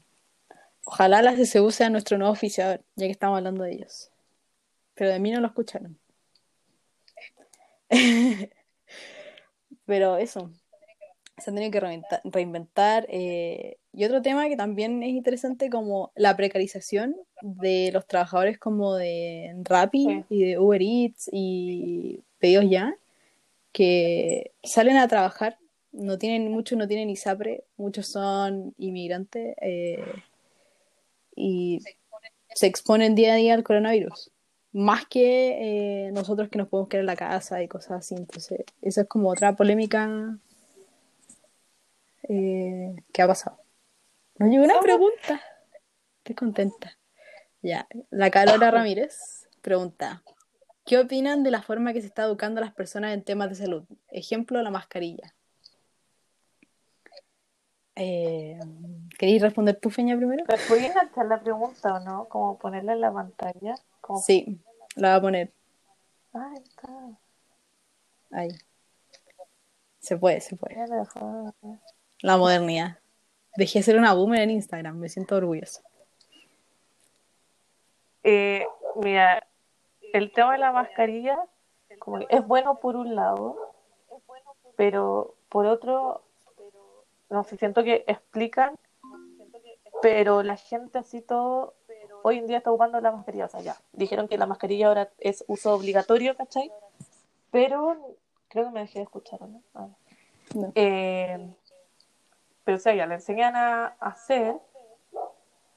ojalá la CCU sea nuestro nuevo oficiador, ya que estamos hablando de ellos. Pero de mí no lo escucharon. Pero eso, se han tenido que reinventar. reinventar, eh, y otro tema que también es interesante, como la precarización de los trabajadores como de Rappi Sí. y de Uber Eats y pedidos ya, que salen a trabajar, no tienen, muchos no tienen ISAPRE, muchos son inmigrantes eh, y se exponen día a día al coronavirus. Más que eh, nosotros que nos podemos quedar en la casa y cosas así. Entonces, esa es como otra polémica eh, que ha pasado. Nos llegó una pregunta. Estoy contenta. Ya, la Carola Ramírez pregunta: ¿Qué opinan de la forma que se está educando a las personas en temas de salud? Ejemplo, la mascarilla. Eh, ¿Queréis responder tú, Feña, primero? ¿Pero puedes enganchar la pregunta o no? Como ponerla en la pantalla. Sí, la voy a poner Ah, está. ahí. Se puede, se puede. La modernidad. Dejé de ser una boomer en Instagram, me siento orgullosa. Eh, mira, el tema de la mascarilla como que es bueno por un lado, pero por otro, no sé, siento que explican, pero la gente así todo, hoy en día está ocupando la mascarilla, o sea, ya, dijeron que la mascarilla ahora es uso obligatorio, ¿cachai? Pero creo que me dejé de escuchar, ¿no? Ah. No. Eh, pero o sea, ya le enseñan a hacer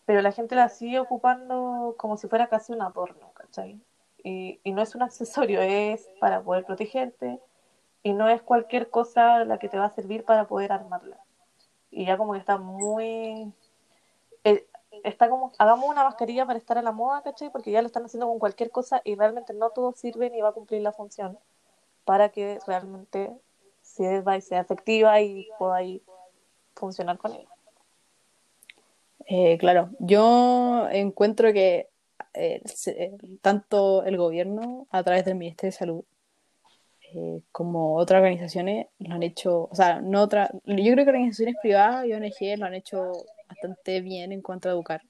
pero la gente la sigue ocupando como si fuera casi un adorno, ¿cachai? Y, y no es un accesorio, es para poder protegerte y no es cualquier cosa la que te va a servir para poder armarla. Y ya como que está muy... eh, está como, hagamos una mascarilla para estar a la moda, ¿cachai? Porque ya lo están haciendo con cualquier cosa y realmente no todo sirve ni va a cumplir la función para que realmente sirva y sea efectiva y pueda ahí funcionar con ella. Eh, claro, yo encuentro que eh, se- tanto el gobierno a través del Ministerio de Salud eh, como otras organizaciones lo han hecho, o sea, no otra, yo creo que organizaciones privadas y ONG lo han hecho bastante bien en cuanto a educar,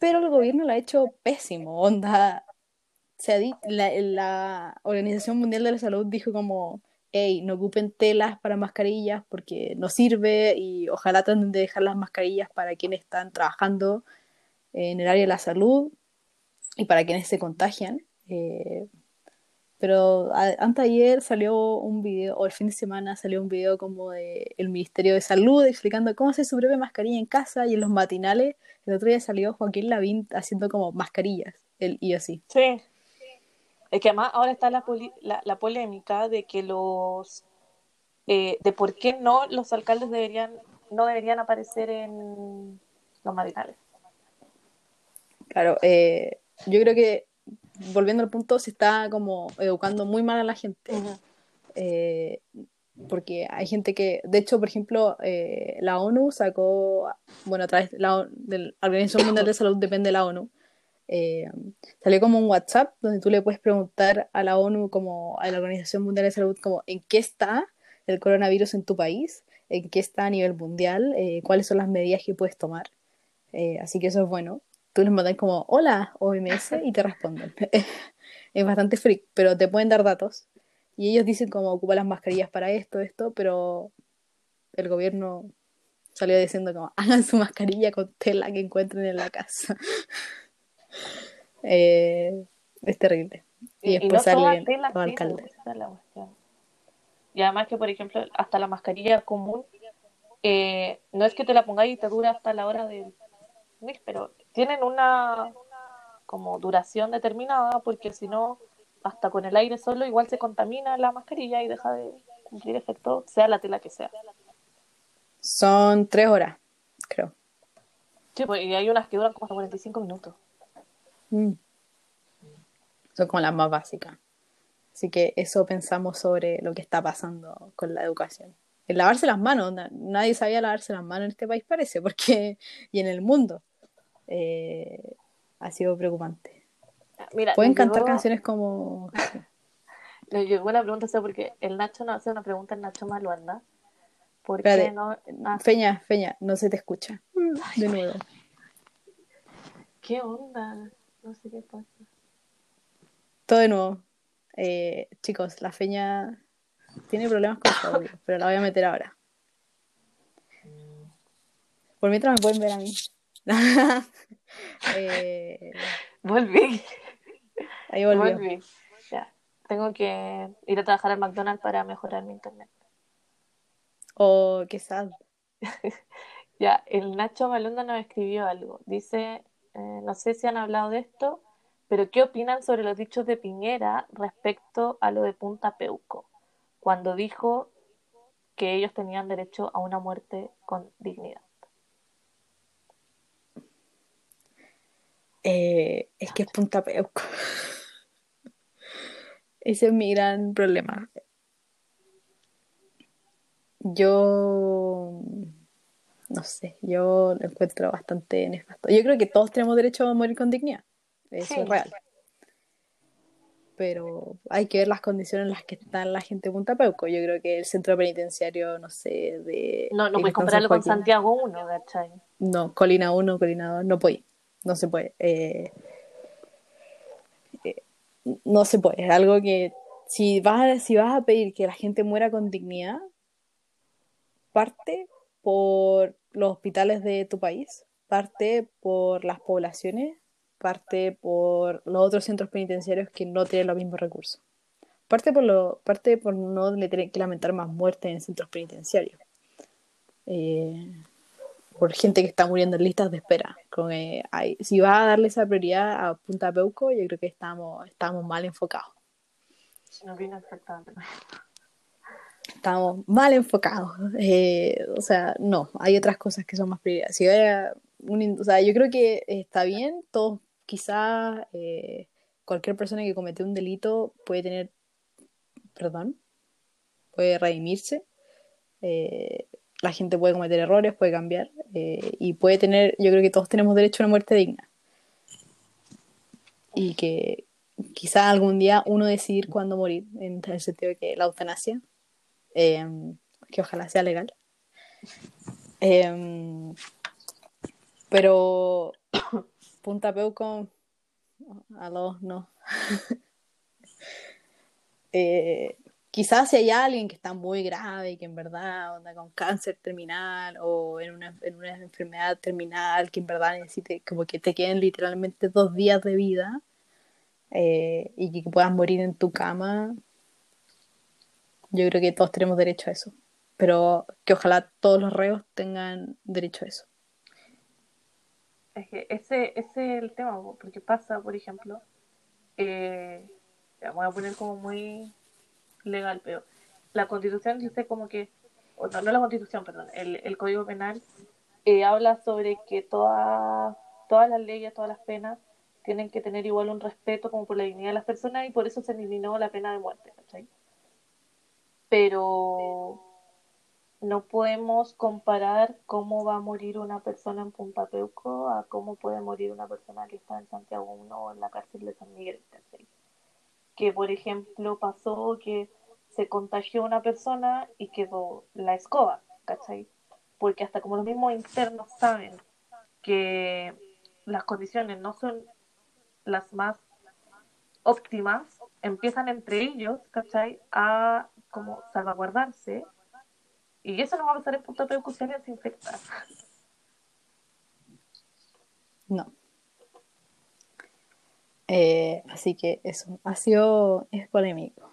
pero el gobierno lo ha hecho pésimo, onda, se ha la Organización Mundial de la Salud dijo como, hey, no ocupen telas para mascarillas porque no sirve y ojalá traten de dejar las mascarillas para quienes están trabajando en el área de la salud y para quienes se contagian. Eh, pero antes ayer salió un video, o el fin de semana salió un video como de el Ministerio de Salud explicando cómo hacer su propia mascarilla en casa y en los matinales. El otro día salió Joaquín Lavín haciendo como mascarillas, él y así. Sí. Es que además ahora está la, poli- la, la polémica de que los eh, de por qué no los alcaldes deberían no deberían aparecer en los matinales. Claro, eh, yo creo que volviendo al punto, se está como educando muy mal a la gente. Eh, porque hay gente que, de hecho, por ejemplo, eh, la ONU sacó, bueno, a través de la, de la Organización Mundial de Salud, depende de la ONU, eh, salió como un WhatsApp donde tú le puedes preguntar a la ONU, como a la Organización Mundial de Salud, como en qué está el coronavirus en tu país, en qué está a nivel mundial, eh, cuáles son las medidas que puedes tomar. Eh, así que eso es bueno. Tú les mandas como, hola, OMS, y te responden. es bastante freak, pero te pueden dar datos. Y ellos dicen como ocupa las mascarillas para esto, esto, pero el gobierno salió diciendo como hagan su mascarilla con tela que encuentren en la casa. Eh, es terrible. Y, Y, y después no todas salen telas los sirven, alcaldes. esa es la cuestión. Y además que, por ejemplo, hasta la mascarilla común, eh, no es que te la pongáis y te dura hasta la hora mes, pero tienen una como duración determinada, porque si no, hasta con el aire solo igual se contamina la mascarilla y deja de cumplir efecto, sea la tela que sea. Son tres horas, creo. Sí, pues, y hay unas que duran como hasta 45 minutos. Mm. Son como las más básicas. Así que eso pensamos sobre lo que está pasando con la educación. El lavarse las manos, na- nadie sabía lavarse las manos en este país parece, porque y en el mundo eh, ha sido preocupante. Mira, Pueden cantar llegó- canciones como Le llegó una pregunta, o sea, porque el Nacho nos hace una pregunta, el Nacho Maluanda. ¿Por Espérate. qué no? ah, Feña, Feña, no se te escucha. De nuevo. ¿Qué onda? No sé qué pasa. Todo de nuevo. Eh, chicos, la Feña tiene problemas con su audio, pero la voy a meter ahora. Por mientras me pueden ver a mí. Eh, Volví. ahí volvió. Volví. Ya. Tengo que ir a trabajar al McDonald's para mejorar mi internet. Oh, qué sad. Ya, el Nacho Malunda nos escribió algo. Dice, eh, no sé si han hablado de esto, pero ¿qué opinan sobre los dichos de Piñera respecto a lo de Punta Peuco? Cuando dijo que ellos tenían derecho a una muerte con dignidad. Eh, es que es Punta Peuco. Ese es mi gran problema. Yo no sé, yo lo encuentro bastante nefasto. Yo creo que todos tenemos derecho a morir con dignidad. Eso Sí. es real. Pero hay que ver las condiciones en las que está la gente de Punta Peuco. Yo creo que el centro penitenciario, no sé, de. No, no puedes compararlo con. Santiago 1, ¿cachai? No, Colina 1, Colina 2, no puede. No se puede. Eh, eh, no se puede. Es algo que si vas, si vas a pedir que la gente muera con dignidad, parte por los hospitales de tu país, parte por las poblaciones, parte por los otros centros penitenciarios que no tienen los mismos recursos. Parte por, lo, parte por no tener que lamentar más muertes en centros penitenciarios. Eh, por gente que está muriendo en listas de espera. Hay, si vas a darle esa prioridad a Punta Peuco, yo creo que estamos, estamos mal enfocados. No vino exactamente. Estamos mal enfocados. Eh, o sea, no, hay otras cosas que son más prioridades. Si hubiera un o sea, yo creo que está bien, todos quizás eh, cualquier persona que cometió un delito puede tener perdón, puede redimirse. eh, la gente puede cometer errores, puede cambiar y puede tener, yo creo que todos tenemos derecho a una muerte digna. Y que quizá algún día uno decidir cuándo morir, en el sentido de que la eutanasia, eh, que ojalá sea legal. Eh, pero Punta Peuco, aló, no. Eh, quizás si hay alguien que está muy grave y que en verdad anda con cáncer terminal o en una, en una enfermedad terminal que en verdad necesite como que te queden literalmente dos días de vida eh, y que puedas morir en tu cama, yo creo que todos tenemos derecho a eso. Pero que ojalá todos los reos tengan derecho a eso. Es que ese, ese es el tema, po, porque pasa, por ejemplo, eh, voy a poner como muy legal, pero la constitución dice como que, o no, no la constitución, perdón, el, el código penal eh, habla sobre que todas todas las leyes, todas las penas tienen que tener igual un respeto como por la dignidad de las personas y por eso se eliminó la pena de muerte, ¿cachai? Pero no podemos comparar cómo va a morir una persona en Punta Peuco a cómo puede morir una persona que está en Santiago 1 o en la cárcel de San Miguel. Que, por ejemplo, pasó que se contagió una persona y quedó la escoba, ¿cachai? Porque hasta como los mismos internos saben que las condiciones no son las más óptimas, empiezan entre ellos, ¿cachai? A como salvaguardarse y eso no va a pasar en Punta Peuco si alguien se infecta. No. Eh, así que eso, ha sido, es polémico.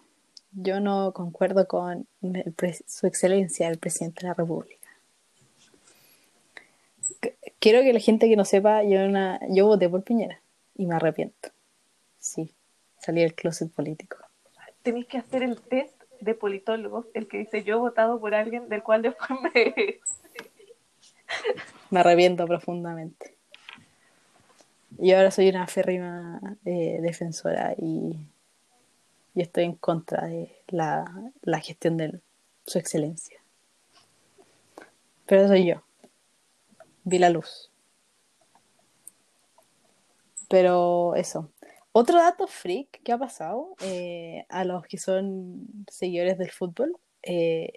Yo no concuerdo con su excelencia, el presidente de la República. Qu- Quiero que la gente que no sepa, yo, una, yo voté por Piñera y me arrepiento. Sí, salí del closet político. Tenéis que hacer el test de politólogos, el que dice yo he votado por alguien del cual después me... Me arrepiento profundamente. Y ahora soy una férrima eh, defensora y, y estoy en contra de la, la gestión de su excelencia. Pero soy yo. Vi la luz. Pero eso. Otro dato freak que ha pasado eh, a los que son seguidores del fútbol. eh,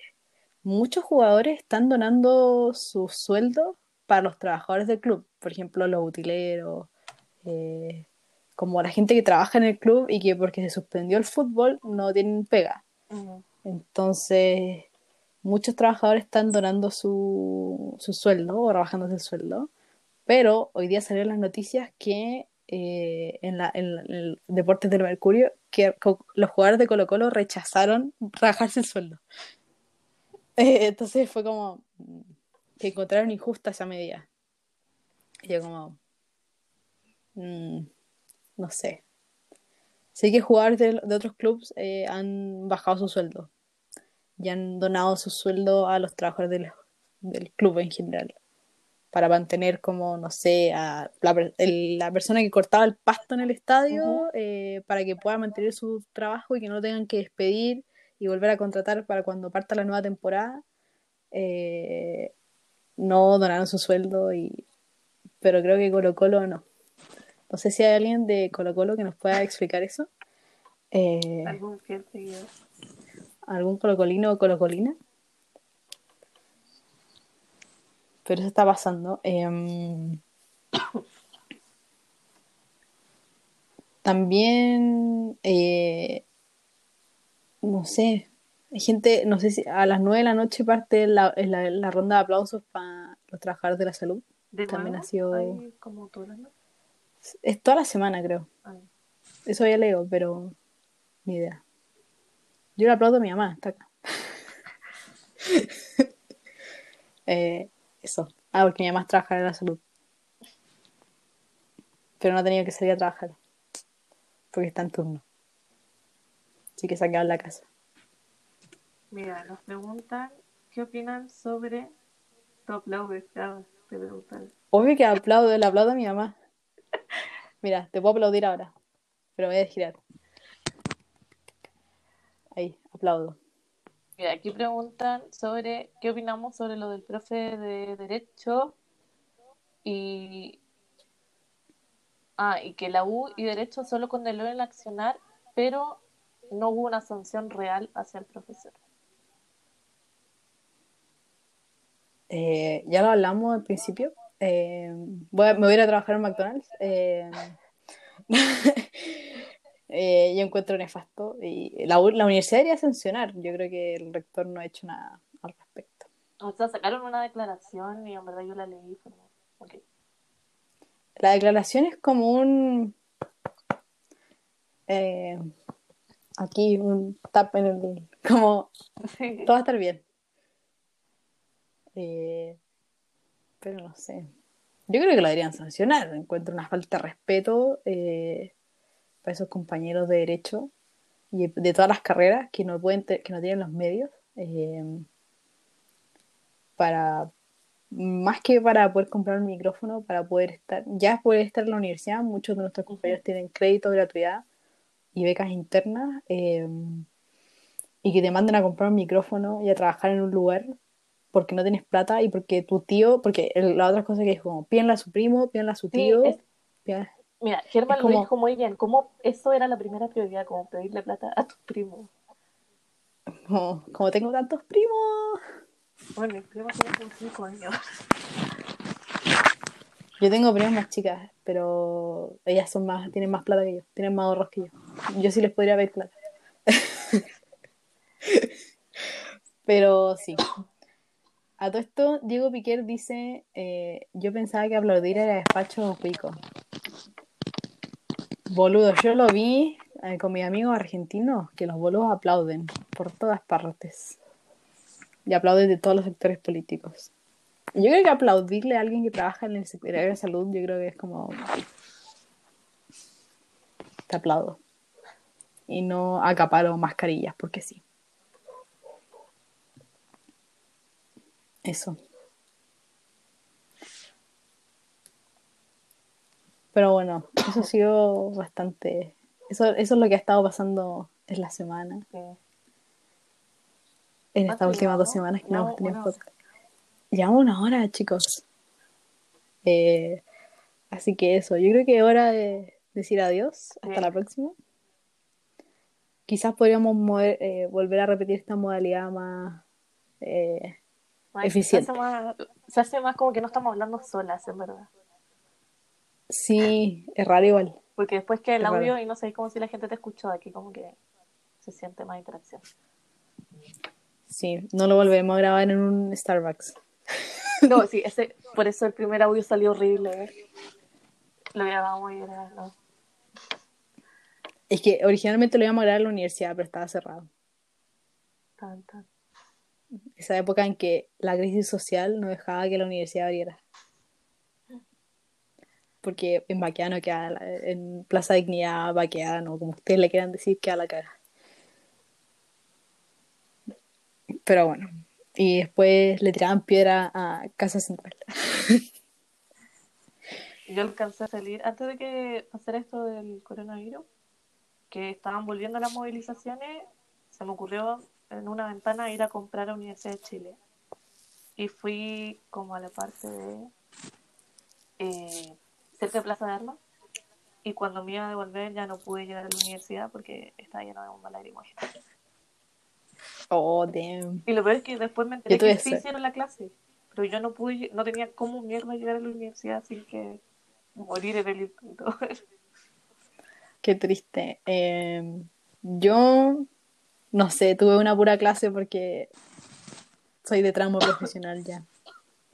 muchos jugadores están donando su sueldo para los trabajadores del club. Por ejemplo, los utileros, eh, como la gente que trabaja en el club y que porque se suspendió el fútbol no tienen pega. Entonces, muchos trabajadores están donando su, su sueldo o rebajándose el sueldo. Pero hoy día salieron las noticias que eh, en, la, en, el Deportes del Mercurio, que los jugadores de Colo Colo rechazaron rebajarse el sueldo. Eh, entonces fue como mm, que encontraron injusta esa medida. Y yo como, mm, no sé. Sé que jugadores de, de otros clubes eh, han bajado su sueldo y han donado su sueldo a los trabajadores del, del club en general para mantener como, no sé, a la, el- la persona que cortaba el pasto en el estadio eh, para que pueda mantener su trabajo y que no lo tengan que despedir y volver a contratar para cuando parta la nueva temporada. eh, no donaron su sueldo, y, pero creo que Colo Colo no. No sé si hay alguien de Colo Colo que nos pueda explicar eso. Eh, Algún fiel seguidor. algún colocolino o colocolina. Pero eso está pasando. Em, también, eh, no sé, hay gente, no sé si a las 9 de la noche parte la, la- la ronda de aplausos para los trabajadores de la salud. ¿De También nuevo? ha sido- como. Es toda la semana, creo. Ay. Eso ya leo, pero ni idea. Yo le aplaudo a mi mamá, está acá. Eh, Eso. Ah, porque mi mamá trabaja en la salud. Pero no ha tenido que salir a trabajar. Porque está en turno. Así que se ha quedado en la casa. Mira, nos preguntan qué opinan sobre Top Lover. Claro, te preguntan. Obvio que aplaudo, le aplaudo a mi mamá. Mira, te puedo aplaudir ahora. Pero me voy a girar. Ahí, aplaudo. Mira, aquí preguntan sobre qué opinamos sobre lo del profe de Derecho y. Ah, y que la U y Derecho solo condenó el accionar, pero no hubo una sanción real hacia el profesor. Eh, ya lo hablamos al principio. Eh, voy a- me voy a ir a trabajar en McDonald's. Eh, eh, yo encuentro nefasto. Y la, la universidad debería sancionar. Yo creo que el rector no ha hecho nada al respecto. O sea, sacaron una declaración y en verdad yo la leí. y fue como, ok. La declaración es como un. eh, aquí, un tap en el. Como. Sí. Todo va a estar bien. Eh, pero no sé. Yo creo que lo deberían sancionar. Encuentro una falta de respeto eh, para esos compañeros de derecho y de todas las carreras que no pueden que no tienen los medios eh, para más que para poder comprar un micrófono, para poder estar, ya poder estar en la universidad, muchos de nuestros compañeros tienen crédito, gratuidad y becas internas, eh, y que te manden a comprar un micrófono y a trabajar en un lugar porque no tienes plata y porque tu tío, porque el- la otra cosa que es como, pídanle a su primo, pídanle a su Sí, tío, es- pídanle- Mira, Germán como- lo dijo muy bien. ¿Cómo eso era la primera prioridad? Como pedirle plata a tus primos. como, como tengo tantos primos. Bueno, mis primos tienen como 5 años. Yo tengo primas más chicas, pero ellas son más, tienen más plata que yo, tienen más ahorros que yo. Yo sí les podría pedir plata. pero sí. A todo esto, Diego Piquer dice, eh, yo pensaba que aplaudir era despacho o pico. Boludo, yo lo vi eh, con mis amigos argentinos, que los boludos aplauden por todas partes. Y aplauden de todos los sectores políticos. Yo creo que aplaudirle a alguien que trabaja en el Secretario de Salud, yo creo que es como. Te aplaudo. Y no acaparo mascarillas, porque sí. Eso. Pero bueno, eso ha sido bastante. Eso, eso es lo que ha estado pasando en la semana, Sí. en ¿Cuánto estas últimas dos semanas que no hemos tenido hora. podcast. Llevamos una hora, chicos. Eh, así que eso, yo creo que es hora de decir adiós. Hasta Sí. la próxima. Quizás podríamos mover- eh, volver a repetir esta modalidad más. eh, Ay, Eficiente. Se hace, más, se hace más como que no estamos hablando solas, en verdad. Sí, es raro igual. Porque después que el Es audio raro. y no sé, como si la gente te escuchó aquí, como que se siente más interacción. Sí, no lo volveremos a grabar en un Starbucks. No, sí, ese, por eso el primer audio salió horrible. ¿eh? Lo grabamos y no. Es que originalmente lo íbamos a grabar en la universidad, pero estaba cerrado. Tan, tan. Esa época en que la crisis social no dejaba que la universidad abriera. Porque en Baqueano queda, en Plaza Dignidad, Baqueano, como ustedes le quieran decir, queda la cara. Pero bueno, y después le tiraban piedra a Casa Central. Yo alcancé a salir antes de que pasara esto del coronavirus, que estaban volviendo las movilizaciones, se me ocurrió en una ventana ir a comprar a Universidad de Chile. Y fui como a la parte de eh, cerca de Plaza de Armas. Y cuando me iba a devolver ya no pude llegar a la universidad porque estaba lleno de bombas lacrimógenas. Oh, damn. Y lo peor es que después me enteré que sí hicieron la clase. Pero yo no pude, no tenía cómo mierda llegar a la universidad sin que morir en el intento. Qué triste. Eh, yo, no sé, tuve una pura clase porque soy de tramo profesional ya.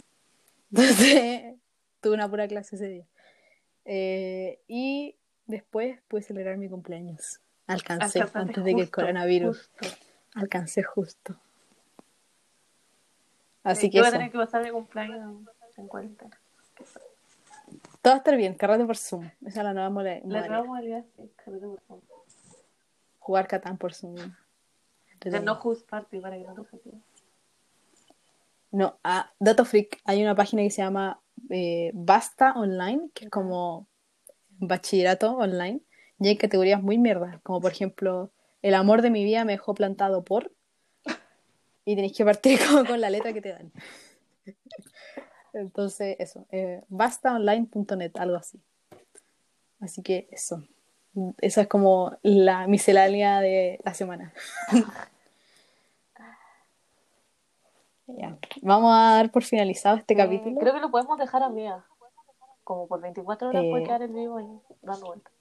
Entonces, tuve una pura clase ese día. Eh, y después pude celebrar mi cumpleaños. Alcancé antes de que el coronavirus. justo. Alcancé justo. Así Yo que voy a tener que pasar mi cumpleaños en cuarentena. Todo va a estar bien, carrete por Zoom. Esa es la nueva mole- La modalidad. nueva modalidad es carrete por Zoom. Jugar Catán por Zoom. De no host party para que no te. No, ah, Dato Freak, hay una página que se llama eh, Basta Online, que es como bachillerato online, y hay categorías muy mierdas, como por ejemplo, el amor de mi vida me dejó plantado por, y tenéis que partir como con la letra que te dan. Entonces, eso, eh, bastaonline.net, algo así. Así que eso, esa es como la miscelánea de la semana. Ya. Vamos a dar por finalizado este Eh, capítulo. Creo que lo podemos dejar a mía. Como por 24 horas Eh, puede quedar el vivo ahí dando vueltas.